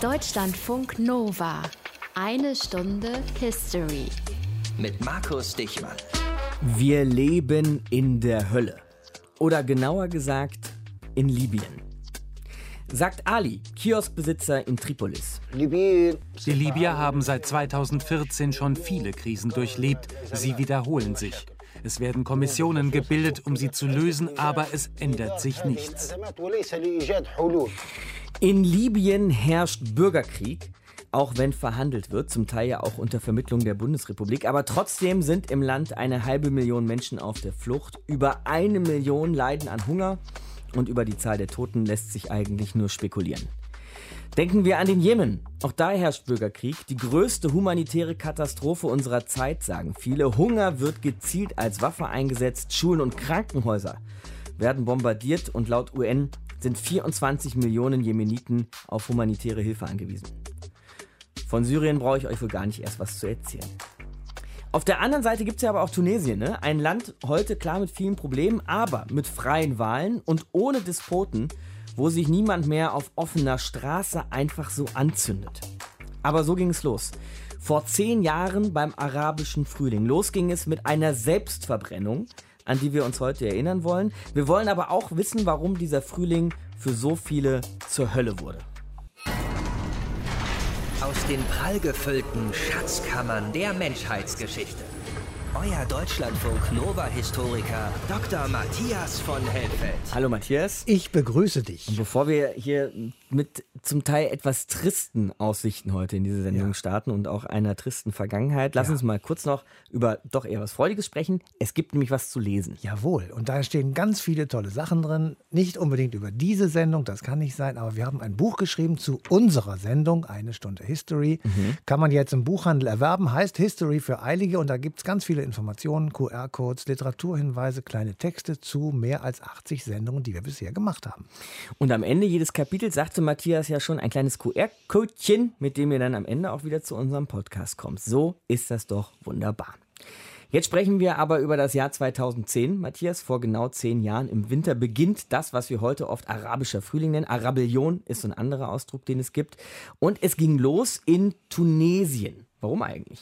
Deutschlandfunk Nova. Eine Stunde History. Mit Markus Dichmann. Wir leben in der Hölle. Oder genauer gesagt, in Libyen. Sagt Ali, Kioskbesitzer in Tripolis. Die Libyer haben seit 2014 schon viele Krisen durchlebt. Sie wiederholen sich. Es werden Kommissionen gebildet, um sie zu lösen, aber es ändert sich nichts. In Libyen herrscht Bürgerkrieg, auch wenn verhandelt wird, zum Teil ja auch unter Vermittlung der Bundesrepublik. Aber trotzdem sind im Land eine halbe Million Menschen auf der Flucht. Über eine Million leiden an Hunger und über die Zahl der Toten lässt sich eigentlich nur spekulieren. Denken wir an den Jemen. Auch da herrscht Bürgerkrieg. Die größte humanitäre Katastrophe unserer Zeit, sagen viele. Hunger wird gezielt als Waffe eingesetzt. Schulen und Krankenhäuser werden bombardiert und laut UN sind 24 Millionen Jemeniten auf humanitäre Hilfe angewiesen. Von Syrien brauche ich euch wohl gar nicht erst was zu erzählen. Auf der anderen Seite gibt es ja aber auch Tunesien, ne? ein Land heute klar mit vielen Problemen, aber mit freien Wahlen und ohne Despoten wo sich niemand mehr auf offener Straße einfach so anzündet. Aber so ging es los. Vor zehn Jahren beim arabischen Frühling. Los ging es mit einer Selbstverbrennung, an die wir uns heute erinnern wollen. Wir wollen aber auch wissen, warum dieser Frühling für so viele zur Hölle wurde. Aus den prallgefüllten Schatzkammern der Menschheitsgeschichte euer Deutschlandfunk Nova-Historiker Dr. Matthias von Helfeld. Hallo Matthias. Ich begrüße dich. Und bevor wir hier mit zum Teil etwas tristen Aussichten heute in diese Sendung ja. starten und auch einer tristen Vergangenheit, lass ja. uns mal kurz noch über doch eher was Freudiges sprechen. Es gibt nämlich was zu lesen. Jawohl, und da stehen ganz viele tolle Sachen drin. Nicht unbedingt über diese Sendung, das kann nicht sein, aber wir haben ein Buch geschrieben zu unserer Sendung, eine Stunde History. Mhm. Kann man jetzt im Buchhandel erwerben, heißt History für Eilige und da gibt es ganz viele Informationen, QR-Codes, Literaturhinweise, kleine Texte zu mehr als 80 Sendungen, die wir bisher gemacht haben. Und am Ende jedes Kapitels sagte Matthias ja schon ein kleines QR-Codchen, mit dem ihr dann am Ende auch wieder zu unserem Podcast kommt. So ist das doch wunderbar. Jetzt sprechen wir aber über das Jahr 2010, Matthias. Vor genau zehn Jahren im Winter beginnt das, was wir heute oft arabischer Frühling nennen. Arabellion ist so ein anderer Ausdruck, den es gibt. Und es ging los in Tunesien. Warum eigentlich?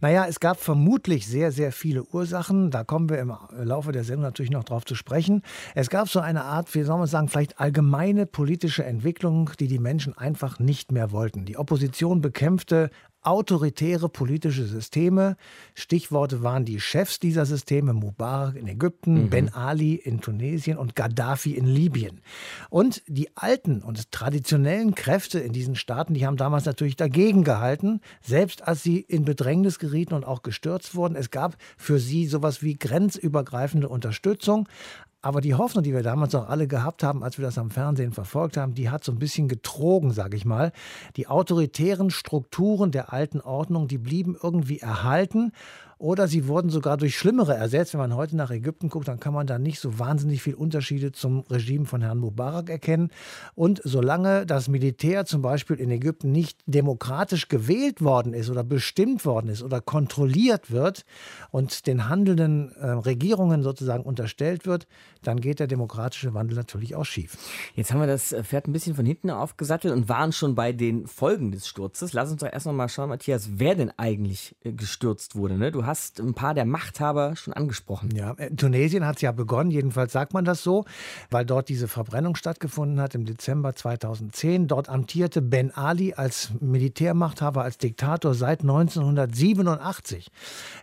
Naja, es gab vermutlich sehr, sehr viele Ursachen. Da kommen wir im Laufe der Sendung natürlich noch drauf zu sprechen. Es gab so eine Art, wie soll man sagen, vielleicht allgemeine politische Entwicklung, die die Menschen einfach nicht mehr wollten. Die Opposition bekämpfte autoritäre politische Systeme. Stichworte waren die Chefs dieser Systeme, Mubarak in Ägypten, mhm. Ben Ali in Tunesien und Gaddafi in Libyen. Und die alten und traditionellen Kräfte in diesen Staaten, die haben damals natürlich dagegen gehalten, selbst als sie in Bedrängnis gerieten und auch gestürzt wurden. Es gab für sie sowas wie grenzübergreifende Unterstützung. Aber die Hoffnung, die wir damals auch alle gehabt haben, als wir das am Fernsehen verfolgt haben, die hat so ein bisschen getrogen, sage ich mal. Die autoritären Strukturen der alten Ordnung, die blieben irgendwie erhalten oder sie wurden sogar durch schlimmere ersetzt. Wenn man heute nach Ägypten guckt, dann kann man da nicht so wahnsinnig viel Unterschiede zum Regime von Herrn Mubarak erkennen. Und solange das Militär zum Beispiel in Ägypten nicht demokratisch gewählt worden ist oder bestimmt worden ist oder kontrolliert wird und den handelnden äh, Regierungen sozusagen unterstellt wird, dann geht der demokratische Wandel natürlich auch schief. Jetzt haben wir das Pferd ein bisschen von hinten aufgesattelt und waren schon bei den Folgen des Sturzes. Lass uns doch erst noch mal schauen, Matthias, wer denn eigentlich äh, gestürzt wurde. Ne? Du hast ein paar der Machthaber schon angesprochen. Ja, äh, Tunesien hat es ja begonnen, jedenfalls sagt man das so, weil dort diese Verbrennung stattgefunden hat im Dezember 2010. Dort amtierte Ben Ali als Militärmachthaber, als Diktator seit 1987.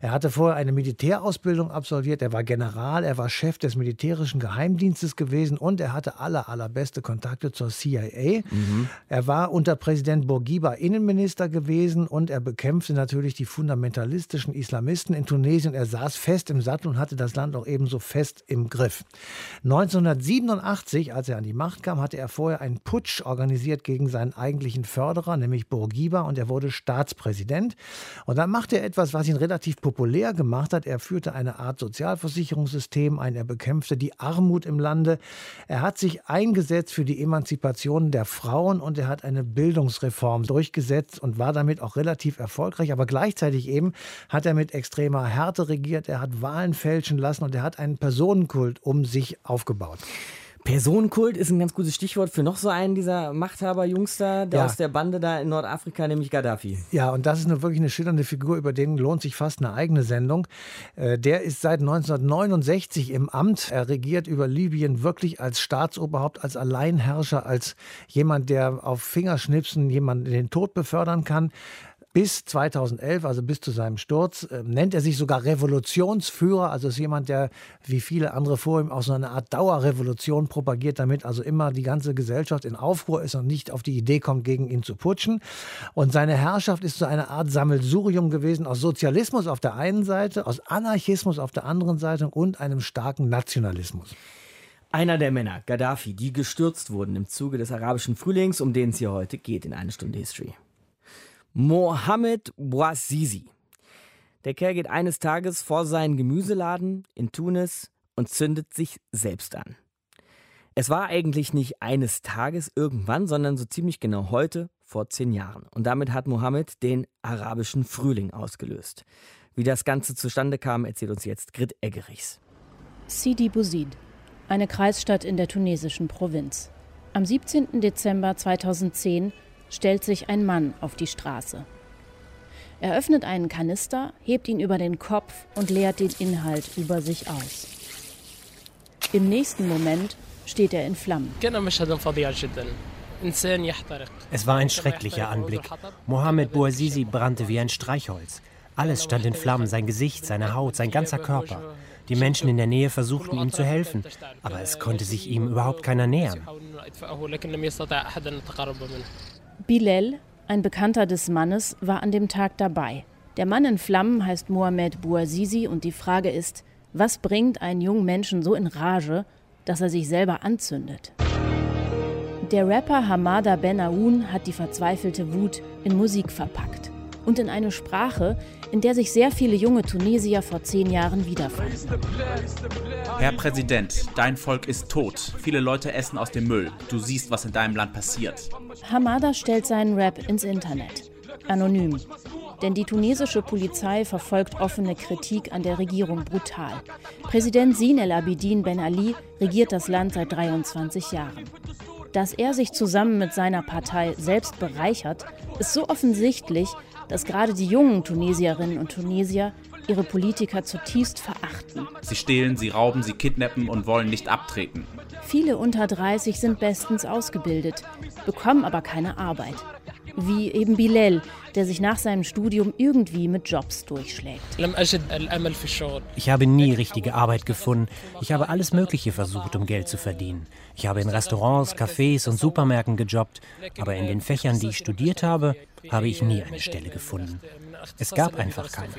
Er hatte vorher eine Militärausbildung absolviert, er war General, er war Chef des militärischen Geheimdienstes gewesen und er hatte aller, allerbeste Kontakte zur CIA. Mhm. Er war unter Präsident Bourguiba Innenminister gewesen und er bekämpfte natürlich die fundamentalistischen Islamisten Islamisten in Tunesien. Er saß fest im Sattel und hatte das Land auch ebenso fest im Griff. 1987, als er an die Macht kam, hatte er vorher einen Putsch organisiert gegen seinen eigentlichen Förderer, nämlich Bourguiba, und er wurde Staatspräsident. Und dann machte er etwas, was ihn relativ populär gemacht hat. Er führte eine Art Sozialversicherungssystem ein, er bekämpfte die Armut im Lande. Er hat sich eingesetzt für die Emanzipation der Frauen und er hat eine Bildungsreform durchgesetzt und war damit auch relativ erfolgreich. Aber gleichzeitig eben hat er mit extremer Härte regiert, er hat Wahlen fälschen lassen und er hat einen Personenkult um sich aufgebaut. Personenkult ist ein ganz gutes Stichwort für noch so einen dieser Machthaber-Jungs da, der Ja. aus der Bande da in Nordafrika, nämlich Gaddafi. Ja, und das ist eine, wirklich eine schillernde Figur, über den lohnt sich fast eine eigene Sendung. Äh, der ist seit 1969 im Amt. Er regiert über Libyen wirklich als Staatsoberhaupt, als Alleinherrscher, als jemand, der auf Fingerschnipsen jemanden in den Tod befördern kann. Bis 2011, also bis zu seinem Sturz, äh, nennt er sich sogar Revolutionsführer. Also ist jemand, der wie viele andere vor ihm auch so eine Art Dauerrevolution propagiert, damit also immer die ganze Gesellschaft in Aufruhr ist und nicht auf die Idee kommt, gegen ihn zu putschen. Und seine Herrschaft ist so eine Art Sammelsurium gewesen aus Sozialismus auf der einen Seite, aus Anarchismus auf der anderen Seite und einem starken Nationalismus. Einer der Männer, Gaddafi, die gestürzt wurden im Zuge des arabischen Frühlings, um den es hier heute geht in eine Stunde History. Mohamed Bouazizi. Der Kerl geht eines Tages vor seinen Gemüseladen in Tunis und zündet sich selbst an. Es war eigentlich nicht eines Tages irgendwann, sondern so ziemlich genau heute vor zehn Jahren. Und damit hat Mohammed den arabischen Frühling ausgelöst. Wie das Ganze zustande kam, erzählt uns jetzt Grit Eggerichs. Sidi Bouzid, eine Kreisstadt in der tunesischen Provinz. Am 17. Dezember 2010 stellt sich ein Mann auf die Straße. Er öffnet einen Kanister, hebt ihn über den Kopf und leert den Inhalt über sich aus. Im nächsten Moment steht er in Flammen. Es war ein schrecklicher Anblick. Mohammed Bouazizi brannte wie ein Streichholz. Alles stand in Flammen, sein Gesicht, seine Haut, sein ganzer Körper. Die Menschen in der Nähe versuchten ihm zu helfen, aber es konnte sich ihm überhaupt keiner nähern. Bilal, ein Bekannter des Mannes, war an dem Tag dabei. Der Mann in Flammen heißt Mohamed Bouazizi und die Frage ist, was bringt einen jungen Menschen so in Rage, dass er sich selber anzündet? Der Rapper Hamada Ben Aoun hat die verzweifelte Wut in Musik verpackt und in eine Sprache, in der sich sehr viele junge Tunesier vor zehn Jahren wiederfanden. Herr Präsident, dein Volk ist tot. Viele Leute essen aus dem Müll. Du siehst, was in deinem Land passiert. Hamada stellt seinen Rap ins Internet. Anonym. Denn die tunesische Polizei verfolgt offene Kritik an der Regierung brutal. Präsident Zine El Abidine Ben Ali regiert das Land seit 23 Jahren. Dass er sich zusammen mit seiner Partei selbst bereichert, ist so offensichtlich, dass gerade die jungen Tunesierinnen und Tunesier ihre Politiker zutiefst verachten. Sie stehlen, sie rauben, sie kidnappen und wollen nicht abtreten. Viele unter 30 sind bestens ausgebildet, bekommen aber keine Arbeit. Wie eben Bilal, der sich nach seinem Studium irgendwie mit Jobs durchschlägt. Ich habe nie richtige Arbeit gefunden. Ich habe alles Mögliche versucht, um Geld zu verdienen. Ich habe in Restaurants, Cafés und Supermärkten gejobbt. Aber in den Fächern, die ich studiert habe, habe ich nie eine Stelle gefunden. Es gab einfach keine.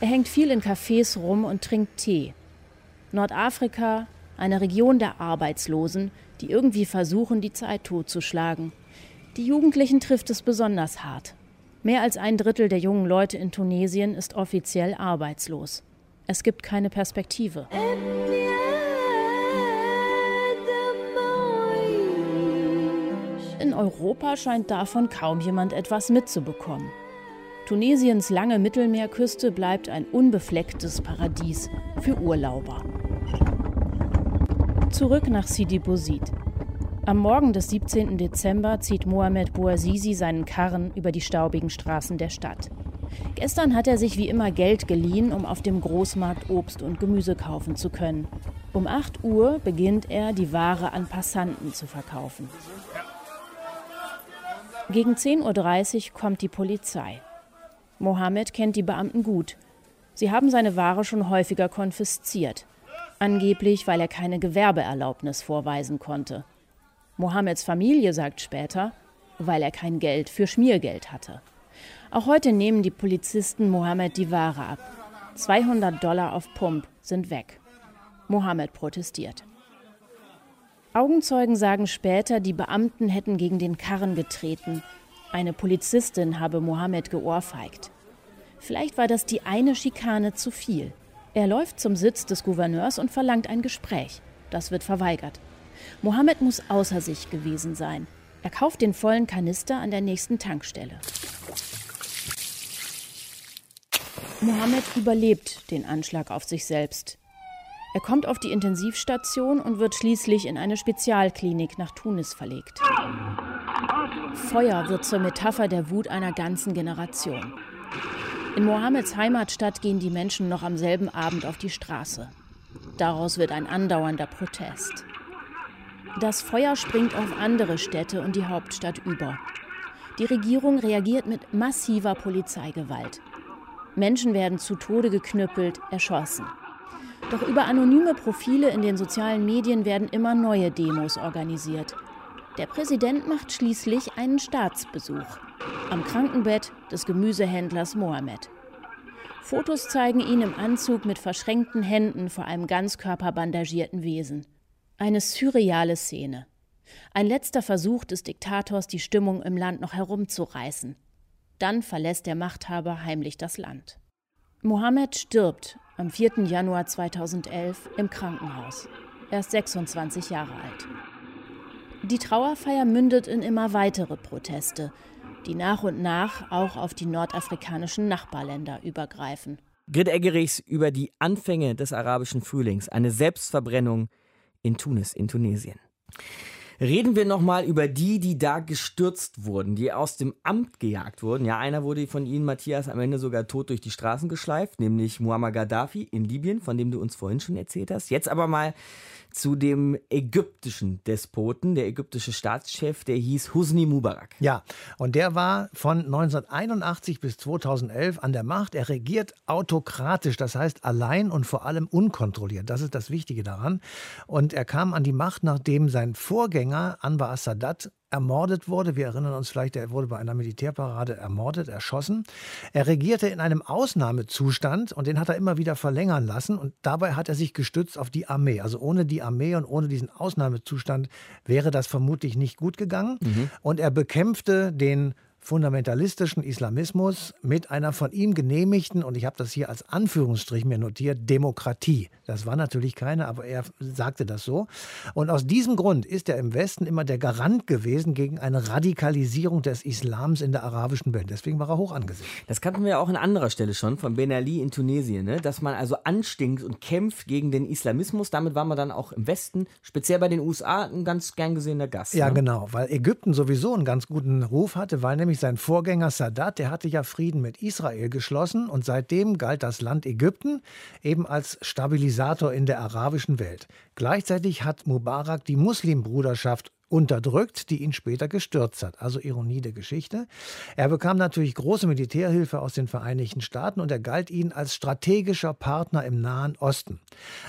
Er hängt viel in Cafés rum und trinkt Tee. Nordafrika, eine Region der Arbeitslosen, die irgendwie versuchen, die Zeit totzuschlagen. Die Jugendlichen trifft es besonders hart. Mehr als ein Drittel der jungen Leute in Tunesien ist offiziell arbeitslos. Es gibt keine Perspektive. Äh, ja. In Europa scheint davon kaum jemand etwas mitzubekommen. Tunesiens lange Mittelmeerküste bleibt ein unbeflecktes Paradies für Urlauber. Zurück nach Sidi Bouzid. Am Morgen des 17. Dezember zieht Mohamed Bouazizi seinen Karren über die staubigen Straßen der Stadt. Gestern hat er sich wie immer Geld geliehen, um auf dem Großmarkt Obst und Gemüse kaufen zu können. Um 8 Uhr beginnt er, die Ware an Passanten zu verkaufen. Gegen 10.30 Uhr kommt die Polizei. Mohammed kennt die Beamten gut. Sie haben seine Ware schon häufiger konfisziert. Angeblich, weil er keine Gewerbeerlaubnis vorweisen konnte. Mohammeds Familie sagt später, weil er kein Geld für Schmiergeld hatte. Auch heute nehmen die Polizisten Mohammed die Ware ab. 200 Dollar auf Pump sind weg. Mohammed protestiert. Augenzeugen sagen später, die Beamten hätten gegen den Karren getreten. Eine Polizistin habe Mohammed geohrfeigt. Vielleicht war das die eine Schikane zu viel. Er läuft zum Sitz des Gouverneurs und verlangt ein Gespräch. Das wird verweigert. Mohammed muss außer sich gewesen sein. Er kauft den vollen Kanister an der nächsten Tankstelle. Mohammed überlebt den Anschlag auf sich selbst. Er kommt auf die Intensivstation und wird schließlich in eine Spezialklinik nach Tunis verlegt. Feuer wird zur Metapher der Wut einer ganzen Generation. In Mohammeds Heimatstadt gehen die Menschen noch am selben Abend auf die Straße. Daraus wird ein andauernder Protest. Das Feuer springt auf andere Städte und die Hauptstadt über. Die Regierung reagiert mit massiver Polizeigewalt. Menschen werden zu Tode geknüppelt, erschossen. Doch über anonyme Profile in den sozialen Medien werden immer neue Demos organisiert. Der Präsident macht schließlich einen Staatsbesuch am Krankenbett des Gemüsehändlers Mohammed. Fotos zeigen ihn im Anzug mit verschränkten Händen vor einem ganzkörperbandagierten Wesen. Eine surreale Szene. Ein letzter Versuch des Diktators, die Stimmung im Land noch herumzureißen. Dann verlässt der Machthaber heimlich das Land. Mohammed stirbt am 4. Januar 2011 im Krankenhaus. Er ist 26 Jahre alt. Die Trauerfeier mündet in immer weitere Proteste, die nach und nach auch auf die nordafrikanischen Nachbarländer übergreifen. Grit Eggerichs über die Anfänge des arabischen Frühlings, eine Selbstverbrennung in Tunis, in Tunesien. Reden wir nochmal über die, die da gestürzt wurden, die aus dem Amt gejagt wurden. Ja, einer wurde von Ihnen, Matthias, am Ende sogar tot durch die Straßen geschleift, nämlich Muammar Gaddafi in Libyen, von dem du uns vorhin schon erzählt hast. Jetzt aber mal zu dem ägyptischen Despoten, der ägyptische Staatschef, der hieß Husni Mubarak. Ja, und der war von 1981 bis 2011 an der Macht. Er regiert autokratisch, das heißt allein und vor allem unkontrolliert. Das ist das Wichtige daran. Und er kam an die Macht, nachdem sein Vorgänger Anwar as-Sadat ermordet wurde. Wir erinnern uns vielleicht, er wurde bei einer Militärparade ermordet, erschossen. Er regierte in einem Ausnahmezustand und den hat er immer wieder verlängern lassen und dabei hat er sich gestützt auf die Armee. Also ohne die Armee und ohne diesen Ausnahmezustand wäre das vermutlich nicht gut gegangen. Mhm. Und er bekämpfte den fundamentalistischen Islamismus mit einer von ihm genehmigten, und ich habe das hier als Anführungsstrich mir notiert, Demokratie. Das war natürlich keine, aber er sagte das so. Und aus diesem Grund ist er im Westen immer der Garant gewesen gegen eine Radikalisierung des Islams in der arabischen Welt. Deswegen war er hoch angesehen. Das kannten wir auch an anderer Stelle schon, von Ben Ali in Tunesien, ne? dass man also anstinkt und kämpft gegen den Islamismus. Damit war man dann auch im Westen, speziell bei den USA, ein ganz gern gesehener Gast. Ja, ne? genau, weil Ägypten sowieso einen ganz guten Ruf hatte, weil nämlich nämlich sein Vorgänger Sadat, der hatte ja Frieden mit Israel geschlossen und seitdem galt das Land Ägypten eben als Stabilisator in der arabischen Welt. Gleichzeitig hat Mubarak die Muslimbruderschaft unterdrückt, die ihn später gestürzt hat. Also Ironie der Geschichte. Er bekam natürlich große Militärhilfe aus den Vereinigten Staaten und er galt ihnen als strategischer Partner im Nahen Osten.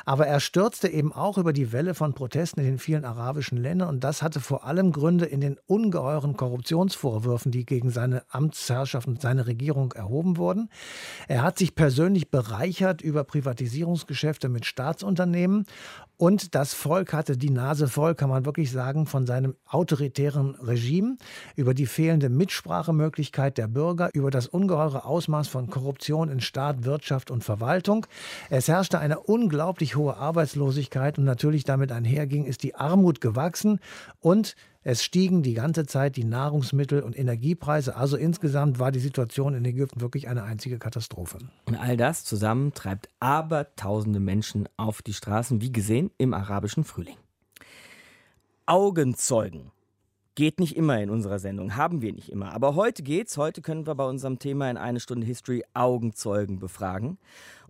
Aber er stürzte eben auch über die Welle von Protesten in den vielen arabischen Ländern und das hatte vor allem Gründe in den ungeheuren Korruptionsvorwürfen, die gegen seine Amtsherrschaft und seine Regierung erhoben wurden. Er hat sich persönlich bereichert über Privatisierungsgeschäfte mit Staatsunternehmen und das Volk hatte die Nase voll, kann man wirklich sagen, von seinem autoritären Regime, über die fehlende Mitsprachemöglichkeit der Bürger, über das ungeheure Ausmaß von Korruption in Staat, Wirtschaft und Verwaltung. Es herrschte eine unglaublich hohe Arbeitslosigkeit und natürlich damit einherging, ist die Armut gewachsen und es stiegen die ganze Zeit die Nahrungsmittel- und Energiepreise. Also insgesamt war die Situation in Ägypten wirklich eine einzige Katastrophe. Und all das zusammen treibt abertausende Menschen auf die Straßen, wie gesehen im arabischen Frühling. Augenzeugen. Geht nicht immer in unserer Sendung, haben wir nicht immer. Aber heute geht's. Heute können wir bei unserem Thema in eine Stunde History Augenzeugen befragen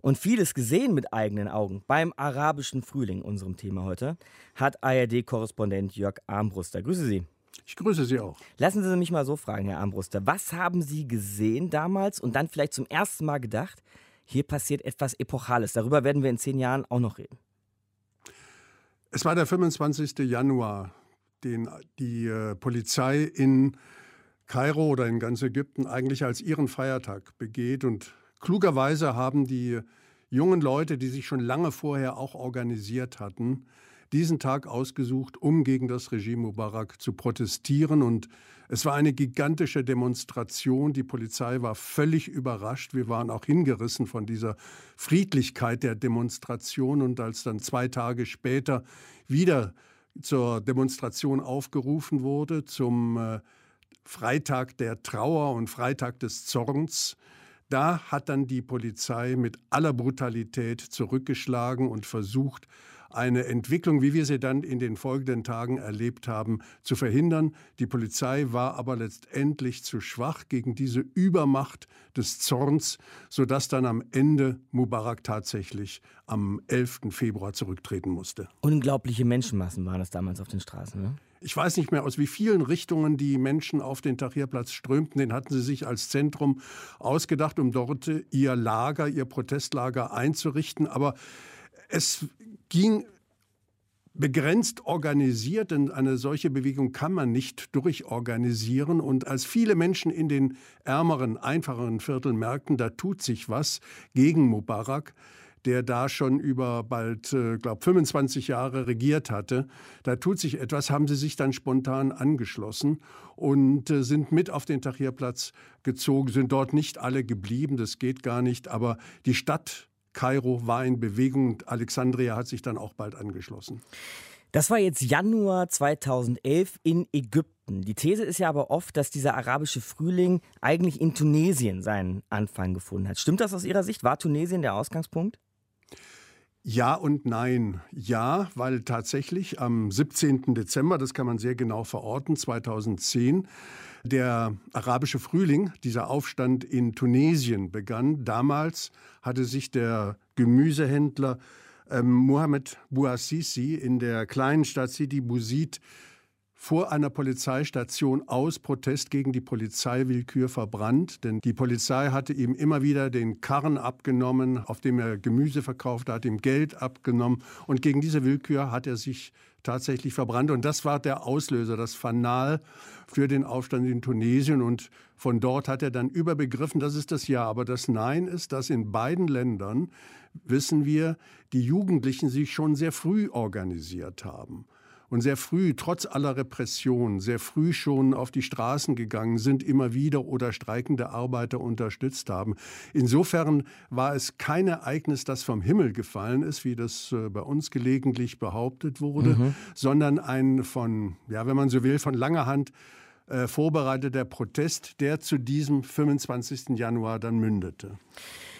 und vieles gesehen mit eigenen Augen beim arabischen Frühling, unserem Thema heute, hat ARD-Korrespondent Jörg Armbruster. Grüße Sie. Ich grüße Sie auch. Lassen Sie mich mal so fragen, Herr Armbruster. Was haben Sie gesehen damals und dann vielleicht zum ersten Mal gedacht, hier passiert etwas Epochales? Darüber werden wir in zehn Jahren auch noch reden. Es war der 25. Januar, den die äh, Polizei in Kairo oder in ganz Ägypten eigentlich als ihren Feiertag begeht und Klugerweise haben die jungen Leute, die sich schon lange vorher auch organisiert hatten, diesen Tag ausgesucht, um gegen das Regime Mubarak zu protestieren. Und es war eine gigantische Demonstration. Die Polizei war völlig überrascht. Wir waren auch hingerissen von dieser Friedlichkeit der Demonstration. Und als dann zwei Tage später wieder zur Demonstration aufgerufen wurde, zum äh, Freitag der Trauer und Freitag des Zorns, Da hat dann die Polizei mit aller Brutalität zurückgeschlagen und versucht, eine Entwicklung, wie wir sie dann in den folgenden Tagen erlebt haben, zu verhindern. Die Polizei war aber letztendlich zu schwach gegen diese Übermacht des Zorns, sodass dann am Ende Mubarak tatsächlich am 11. Februar zurücktreten musste. Unglaubliche Menschenmassen waren es damals auf den Straßen. Ne? Ich weiß nicht mehr, aus wie vielen Richtungen die Menschen auf den Tahrirplatz strömten. Den hatten sie sich als Zentrum ausgedacht, um dort ihr Lager, ihr Protestlager einzurichten. Aber es ging begrenzt organisiert, denn eine solche Bewegung kann man nicht durchorganisieren. Und als viele Menschen in den ärmeren, einfacheren Vierteln merkten, da tut sich was gegen Mubarak, der da schon über bald, äh, glaube 25 Jahre regiert hatte. Da tut sich etwas, haben sie sich dann spontan angeschlossen und äh, sind mit auf den Tahrirplatz gezogen, sind dort nicht alle geblieben, das geht gar nicht, aber die Stadt Kairo war in Bewegung und Alexandria hat sich dann auch bald angeschlossen. Das war jetzt Januar 2011 in Ägypten. Die These ist ja aber oft, dass dieser arabische Frühling eigentlich in Tunesien seinen Anfang gefunden hat. Stimmt das aus Ihrer Sicht? War Tunesien der Ausgangspunkt? Ja und nein. Ja, weil tatsächlich am 17. Dezember, das kann man sehr genau verorten, 2010, der arabische Frühling, dieser Aufstand in Tunesien begann. Damals hatte sich der Gemüsehändler ähm, Mohamed Bouassisi in der kleinen Stadt Sidi Bouzid vor einer Polizeistation aus Protest gegen die Polizeiwillkür verbrannt. Denn die Polizei hatte ihm immer wieder den Karren abgenommen, auf dem er Gemüse verkauft hat, ihm Geld abgenommen. Und gegen diese Willkür hat er sich tatsächlich verbrannt. Und das war der Auslöser, das Fanal für den Aufstand in Tunesien. Und von dort hat er dann überbegriffen, das ist das Ja. Aber das Nein ist, dass in beiden Ländern, wissen wir, die Jugendlichen sich schon sehr früh organisiert haben und sehr früh, trotz aller Repression, sehr früh schon auf die Straßen gegangen sind, immer wieder oder streikende Arbeiter unterstützt haben. Insofern war es kein Ereignis, das vom Himmel gefallen ist, wie das äh, bei uns gelegentlich behauptet wurde, mhm. sondern ein von, ja, wenn man so will, von langer Hand äh, vorbereiteter Protest, der zu diesem 25. Januar dann mündete.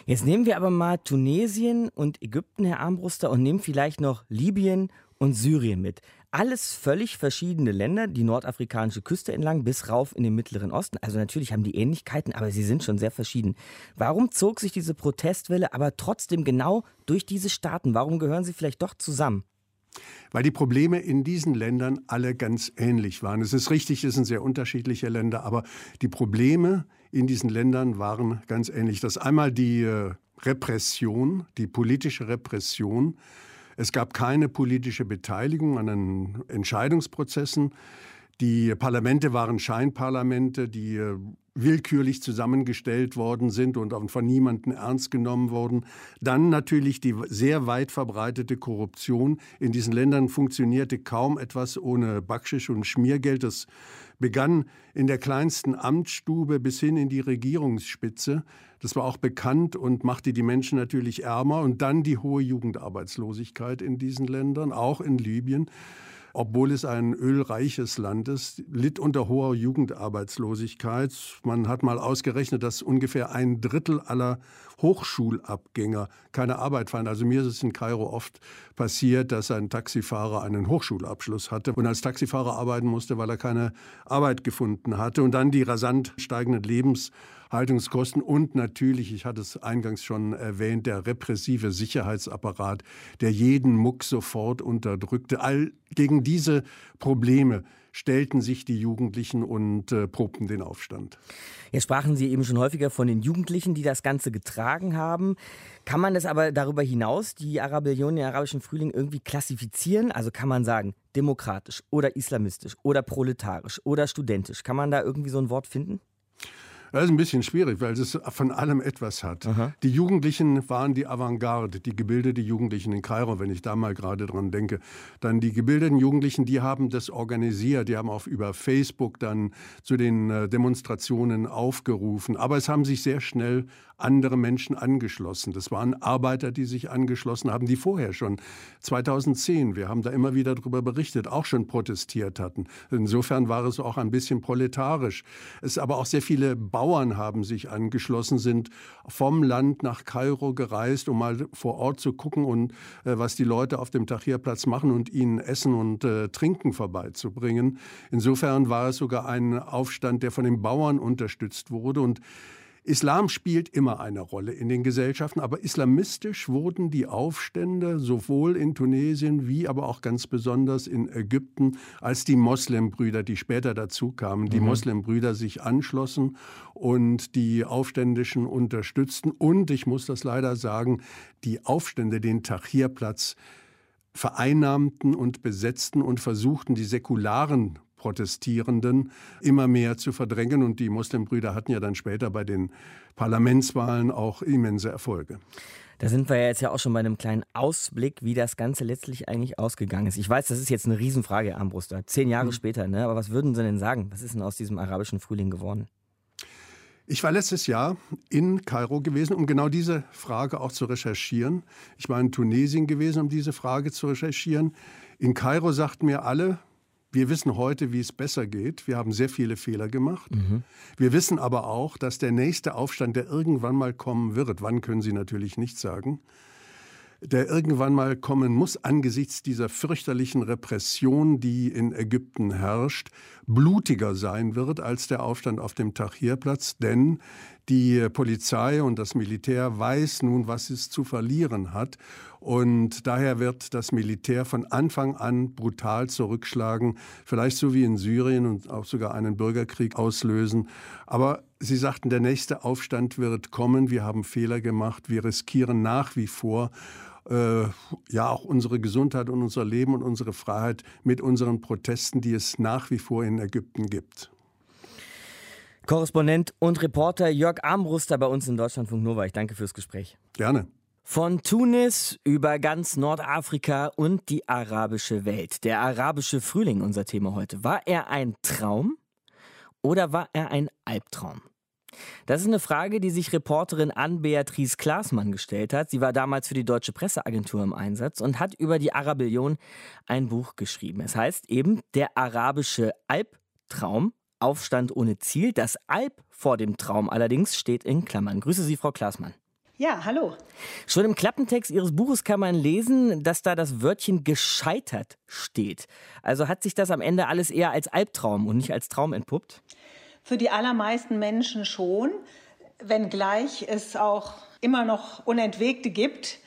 Jetzt nehmen wir aber mal Tunesien und Ägypten, Herr Armbruster, und nehmen vielleicht noch Libyen und Syrien mit. Alles völlig verschiedene Länder, die nordafrikanische Küste entlang bis rauf in den Mittleren Osten. Also natürlich haben die Ähnlichkeiten, aber sie sind schon sehr verschieden. Warum zog sich diese Protestwelle aber trotzdem genau durch diese Staaten? Warum gehören sie vielleicht doch zusammen? Weil die Probleme in diesen Ländern alle ganz ähnlich waren. Es ist richtig, es sind sehr unterschiedliche Länder, aber die Probleme in diesen Ländern waren ganz ähnlich. Das einmal die äh, Repression, die politische Repression, es gab keine politische Beteiligung an den Entscheidungsprozessen. Die Parlamente waren Scheinparlamente, die äh, willkürlich zusammengestellt worden sind und von niemandem ernst genommen wurden. Dann natürlich die sehr weit verbreitete Korruption. In diesen Ländern funktionierte kaum etwas ohne Backschisch und Schmiergeld. Das begann in der kleinsten Amtsstube bis hin in die Regierungsspitze. Das war auch bekannt und machte die Menschen natürlich ärmer. Und dann die hohe Jugendarbeitslosigkeit in diesen Ländern, auch in Libyen obwohl es ein ölreiches Land ist, litt unter hoher Jugendarbeitslosigkeit. Man hat mal ausgerechnet, dass ungefähr ein Drittel aller Hochschulabgänger keine Arbeit fanden. Also mir ist es in Kairo oft passiert, dass ein Taxifahrer einen Hochschulabschluss hatte und als Taxifahrer arbeiten musste, weil er keine Arbeit gefunden hatte. Und dann die rasant steigenden Lebens Haltungskosten und natürlich, ich hatte es eingangs schon erwähnt, der repressive Sicherheitsapparat, der jeden Muck sofort unterdrückte. All gegen diese Probleme stellten sich die Jugendlichen und äh, probten den Aufstand. Jetzt sprachen Sie eben schon häufiger von den Jugendlichen, die das Ganze getragen haben. Kann man das aber darüber hinaus, die Arabellion, den arabischen Frühling, irgendwie klassifizieren? Also kann man sagen, demokratisch oder islamistisch oder proletarisch oder studentisch? Kann man da irgendwie so ein Wort finden? Das ist ein bisschen schwierig, weil es von allem etwas hat. Aha. Die Jugendlichen waren die Avantgarde, die gebildeten Jugendlichen in Kairo, wenn ich da mal gerade dran denke. Dann die gebildeten Jugendlichen, die haben das organisiert, die haben auch über Facebook dann zu den äh, Demonstrationen aufgerufen. Aber es haben sich sehr schnell andere Menschen angeschlossen. Das waren Arbeiter, die sich angeschlossen haben, die vorher schon 2010, wir haben da immer wieder darüber berichtet, auch schon protestiert hatten. Insofern war es auch ein bisschen proletarisch. Es aber auch sehr viele Bauern haben sich angeschlossen, sind vom Land nach Kairo gereist, um mal vor Ort zu gucken und äh, was die Leute auf dem Tahrirplatz machen und ihnen Essen und äh, Trinken vorbeizubringen. Insofern war es sogar ein Aufstand, der von den Bauern unterstützt wurde und Islam spielt immer eine Rolle in den Gesellschaften, aber islamistisch wurden die Aufstände sowohl in Tunesien wie aber auch ganz besonders in Ägypten, als die Moslembrüder, die später dazu kamen, die mhm. Moslembrüder sich anschlossen und die Aufständischen unterstützten. Und ich muss das leider sagen, die Aufstände den Tahrirplatz vereinnahmten und besetzten und versuchten, die säkularen Protestierenden immer mehr zu verdrängen. Und die Muslimbrüder hatten ja dann später bei den Parlamentswahlen auch immense Erfolge. Da sind wir ja jetzt ja auch schon bei einem kleinen Ausblick, wie das Ganze letztlich eigentlich ausgegangen ist. Ich weiß, das ist jetzt eine Riesenfrage, Herr Armbruster. Zehn Jahre mhm. später, ne? Aber was würden Sie denn sagen? Was ist denn aus diesem arabischen Frühling geworden? Ich war letztes Jahr in Kairo gewesen, um genau diese Frage auch zu recherchieren. Ich war in Tunesien gewesen, um diese Frage zu recherchieren. In Kairo sagten mir alle, wir wissen heute, wie es besser geht. Wir haben sehr viele Fehler gemacht. Mhm. Wir wissen aber auch, dass der nächste Aufstand, der irgendwann mal kommen wird, wann können Sie natürlich nicht sagen, der irgendwann mal kommen muss angesichts dieser fürchterlichen Repression, die in Ägypten herrscht, blutiger sein wird als der Aufstand auf dem Tahrirplatz, denn die Polizei und das Militär weiß nun, was es zu verlieren hat. Und daher wird das Militär von Anfang an brutal zurückschlagen, vielleicht so wie in Syrien und auch sogar einen Bürgerkrieg auslösen. Aber Sie sagten, der nächste Aufstand wird kommen. Wir haben Fehler gemacht. Wir riskieren nach wie vor äh, ja auch unsere Gesundheit und unser Leben und unsere Freiheit mit unseren Protesten, die es nach wie vor in Ägypten gibt. Korrespondent und Reporter Jörg Armbruster bei uns in Deutschlandfunk Nova. Ich danke fürs Gespräch. Gerne. Von Tunis über ganz Nordafrika und die arabische Welt. Der arabische Frühling, unser Thema heute. War er ein Traum oder war er ein Albtraum? Das ist eine Frage, die sich Reporterin Ann-Beatrice Klaasmann gestellt hat. Sie war damals für die Deutsche Presseagentur im Einsatz und hat über die Arabillion ein Buch geschrieben. Es heißt eben Der arabische Albtraum Aufstand ohne Ziel. Das Alp vor dem Traum allerdings steht in Klammern. Grüße Sie, Frau Klaasmann. Ja, hallo. Schon im Klappentext Ihres Buches kann man lesen, dass da das Wörtchen gescheitert steht. Also hat sich das am Ende alles eher als Albtraum und nicht als Traum entpuppt? Für die allermeisten Menschen schon, wenngleich es auch immer noch Unentwegte gibt,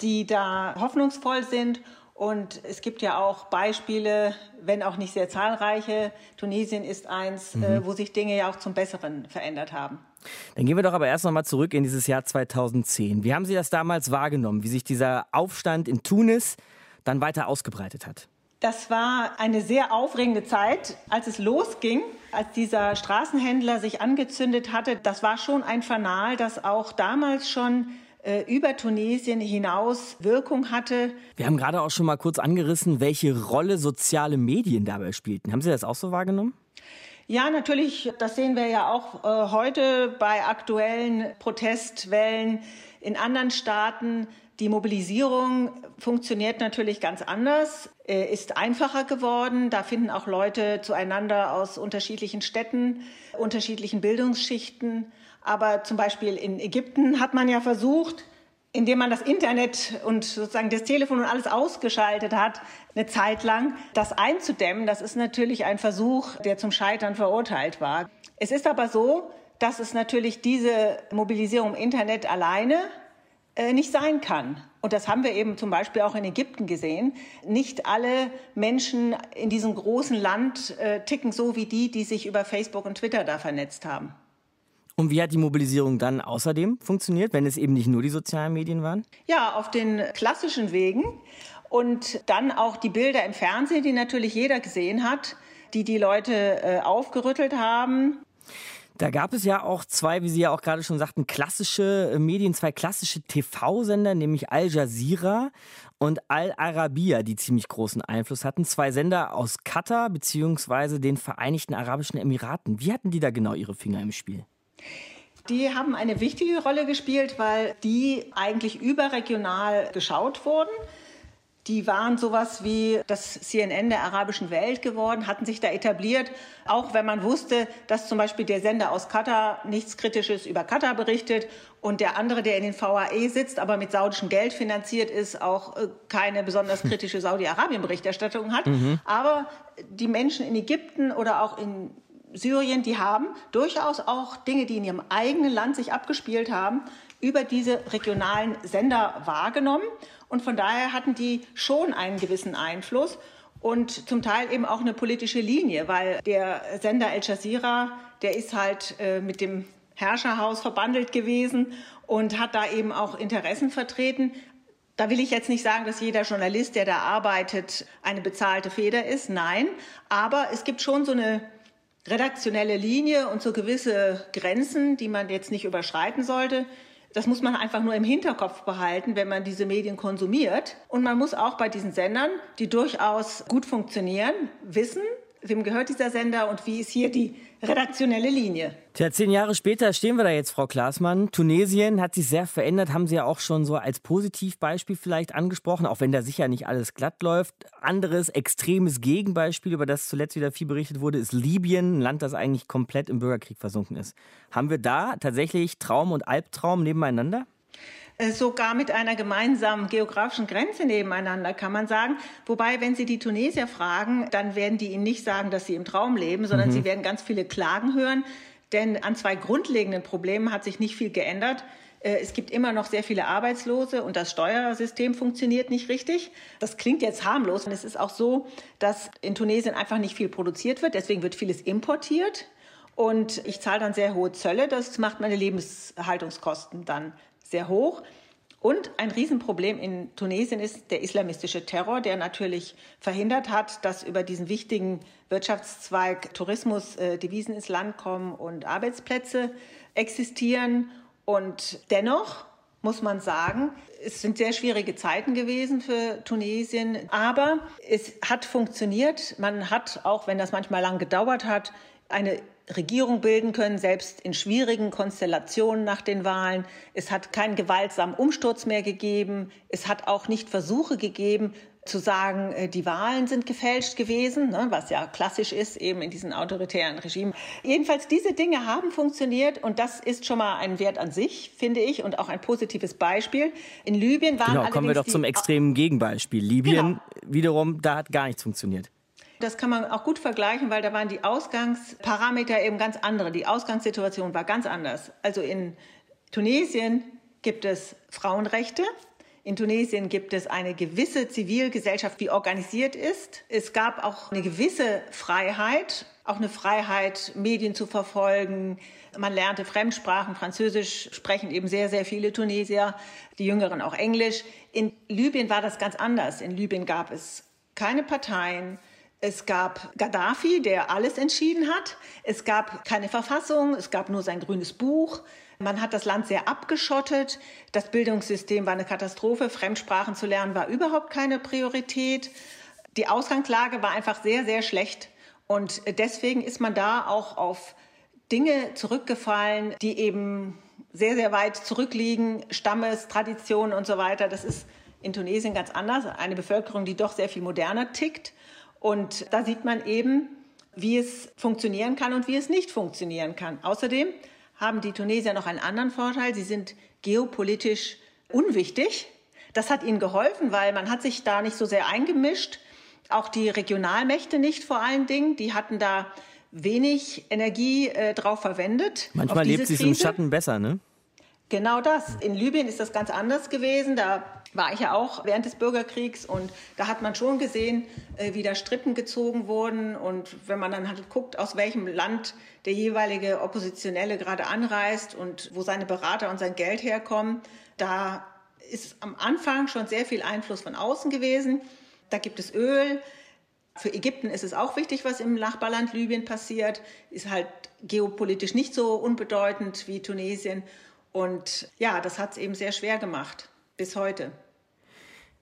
die da hoffnungsvoll sind und es gibt ja auch Beispiele, wenn auch nicht sehr zahlreiche. Tunesien ist eins, mhm. äh, wo sich Dinge ja auch zum Besseren verändert haben. Dann gehen wir doch aber erst noch mal zurück in dieses Jahr 2010. Wie haben Sie das damals wahrgenommen, wie sich dieser Aufstand in Tunis dann weiter ausgebreitet hat? Das war eine sehr aufregende Zeit, als es losging, als dieser Straßenhändler sich angezündet hatte. Das war schon ein Fanal, das auch damals schon äh, über Tunesien hinaus Wirkung hatte. Wir haben gerade auch schon mal kurz angerissen, welche Rolle soziale Medien dabei spielten. Haben Sie das auch so wahrgenommen? Ja, natürlich. Das sehen wir ja auch äh, heute bei aktuellen Protestwellen in anderen Staaten. Die Mobilisierung funktioniert natürlich ganz anders, äh, ist einfacher geworden. Da finden auch Leute zueinander aus unterschiedlichen Städten, unterschiedlichen Bildungsschichten. Aber zum Beispiel in Ägypten hat man ja versucht, indem man das Internet und sozusagen das Telefon und alles ausgeschaltet hat, eine Zeit lang, das einzudämmen. Das ist natürlich ein Versuch, der zum Scheitern verurteilt war. Es ist aber so, dass es natürlich diese Mobilisierung im Internet alleine äh, nicht sein kann. Und das haben wir eben zum Beispiel auch in Ägypten gesehen. Nicht alle Menschen in diesem großen Land äh, ticken so wie die, die sich über Facebook und Twitter da vernetzt haben. Und wie hat die Mobilisierung dann außerdem funktioniert, wenn es eben nicht nur die sozialen Medien waren? Ja, auf den klassischen Wegen. Und dann auch die Bilder im Fernsehen, die natürlich jeder gesehen hat, die die Leute äh, aufgerüttelt haben. Da gab es ja auch zwei, wie Sie ja auch gerade schon sagten, klassische äh, Medien, zwei klassische TV-Sender, nämlich Al Jazeera und Al Arabiya, die ziemlich großen Einfluss hatten. Zwei Sender aus Katar bzw. den Vereinigten Arabischen Emiraten. Wie hatten die da genau ihre Finger im Spiel? Die haben eine wichtige Rolle gespielt, weil die eigentlich überregional geschaut wurden. die waren sowas wie das CNN der arabischen Welt geworden, hatten sich da etabliert, auch wenn man wusste, dass zum Beispiel der Sender aus Katar nichts Kritisches über Katar berichtet und der andere, der in den VAE sitzt, aber mit saudischem Geld finanziert ist, auch äh, keine besonders kritische Saudi-Arabien-Berichterstattung hat. Mhm. Aber die Menschen in Ägypten oder auch in Syrien, die haben durchaus auch Dinge, die in ihrem eigenen Land sich abgespielt haben, über diese regionalen Sender wahrgenommen. Und von daher hatten die schon einen gewissen Einfluss und zum Teil eben auch eine politische Linie, weil der Sender El Jazeera, der ist halt äh, mit dem Herrscherhaus verbandelt gewesen und hat da eben auch Interessen vertreten. Da will ich jetzt nicht sagen, dass jeder Journalist, der da arbeitet, eine bezahlte Feder ist. Nein, aber es gibt schon so eine redaktionelle Linie und so gewisse Grenzen, die man jetzt nicht überschreiten sollte. Das muss man einfach nur im Hinterkopf behalten, wenn man diese Medien konsumiert. Und man muss auch bei diesen Sendern, die durchaus gut funktionieren, wissen, wem gehört dieser Sender und wie ist hier die redaktionelle Linie. Tja, zehn Jahre später stehen wir da jetzt, Frau Klaasmann. Tunesien hat sich sehr verändert, haben Sie ja auch schon so als Positivbeispiel vielleicht angesprochen, auch wenn da sicher nicht alles glatt läuft. Anderes extremes Gegenbeispiel, über das zuletzt wieder viel berichtet wurde, ist Libyen, ein Land, das eigentlich komplett im Bürgerkrieg versunken ist. Haben wir da tatsächlich Traum und Albtraum nebeneinander? Äh, sogar mit einer gemeinsamen geografischen Grenze nebeneinander, kann man sagen. Wobei, wenn Sie die Tunesier fragen, dann werden die Ihnen nicht sagen, dass sie im Traum leben, sondern mhm. sie werden ganz viele Klagen hören. Denn an zwei grundlegenden Problemen hat sich nicht viel geändert. Äh, es gibt immer noch sehr viele Arbeitslose und das Steuersystem funktioniert nicht richtig. Das klingt jetzt harmlos. Und es ist auch so, dass in Tunesien einfach nicht viel produziert wird. Deswegen wird vieles importiert. Und ich zahle dann sehr hohe Zölle. Das macht meine Lebenshaltungskosten dann sehr hoch. Und ein Riesenproblem in Tunesien ist der islamistische Terror, der natürlich verhindert hat, dass über diesen wichtigen Wirtschaftszweig Tourismus äh, Devisen ins Land kommen und Arbeitsplätze existieren. Und dennoch muss man sagen, es sind sehr schwierige Zeiten gewesen für Tunesien, aber es hat funktioniert. Man hat, auch wenn das manchmal lang gedauert hat, eine Regierung bilden können, selbst in schwierigen Konstellationen nach den Wahlen. Es hat keinen gewaltsamen Umsturz mehr gegeben. Es hat auch nicht Versuche gegeben, zu sagen, äh, die Wahlen sind gefälscht gewesen, ne, was ja klassisch ist eben in diesen autoritären Regimen. Jedenfalls diese Dinge haben funktioniert und das ist schon mal ein Wert an sich, finde ich, und auch ein positives Beispiel. In Libyen waren genau, kommen wir doch zum extremen Gegenbeispiel. Libyen genau. wiederum, da hat gar nichts funktioniert. Das kann man auch gut vergleichen, weil da waren die Ausgangsparameter eben ganz andere. Die Ausgangssituation war ganz anders. Also in Tunesien gibt es Frauenrechte. In Tunesien gibt es eine gewisse Zivilgesellschaft, die organisiert ist. Es gab auch eine gewisse Freiheit, auch eine Freiheit, Medien zu verfolgen. Man lernte Fremdsprachen, Französisch sprechen eben sehr, sehr viele Tunesier, die Jüngeren auch Englisch. In Libyen war das ganz anders. In Libyen gab es keine Parteien, es gab Gaddafi, der alles entschieden hat. Es gab keine Verfassung, es gab nur sein grünes Buch. Man hat das Land sehr abgeschottet. Das Bildungssystem war eine Katastrophe. Fremdsprachen zu lernen war überhaupt keine Priorität. Die Ausgangslage war einfach sehr, sehr schlecht. Und deswegen ist man da auch auf Dinge zurückgefallen, die eben sehr, sehr weit zurückliegen. Stammes, Traditionen und so weiter. Das ist in Tunesien ganz anders. Eine Bevölkerung, die doch sehr viel moderner tickt. Und da sieht man eben, wie es funktionieren kann und wie es nicht funktionieren kann. Außerdem haben die Tunesier noch einen anderen Vorteil. Sie sind geopolitisch unwichtig. Das hat ihnen geholfen, weil man hat sich da nicht so sehr eingemischt. Auch die Regionalmächte nicht vor allen Dingen. Die hatten da wenig Energie äh, drauf verwendet. Manchmal lebt sich im Schatten besser, ne? Genau das. In Libyen ist das ganz anders gewesen. Da war ich ja auch während des Bürgerkriegs und da hat man schon gesehen, äh, wie da Strippen gezogen wurden und wenn man dann halt guckt, aus welchem Land der jeweilige Oppositionelle gerade anreist und wo seine Berater und sein Geld herkommen, da ist am Anfang schon sehr viel Einfluss von außen gewesen. Da gibt es Öl. Für Ägypten ist es auch wichtig, was im Nachbarland Libyen passiert. Ist halt geopolitisch nicht so unbedeutend wie Tunesien. Und ja, das hat es eben sehr schwer gemacht bis heute.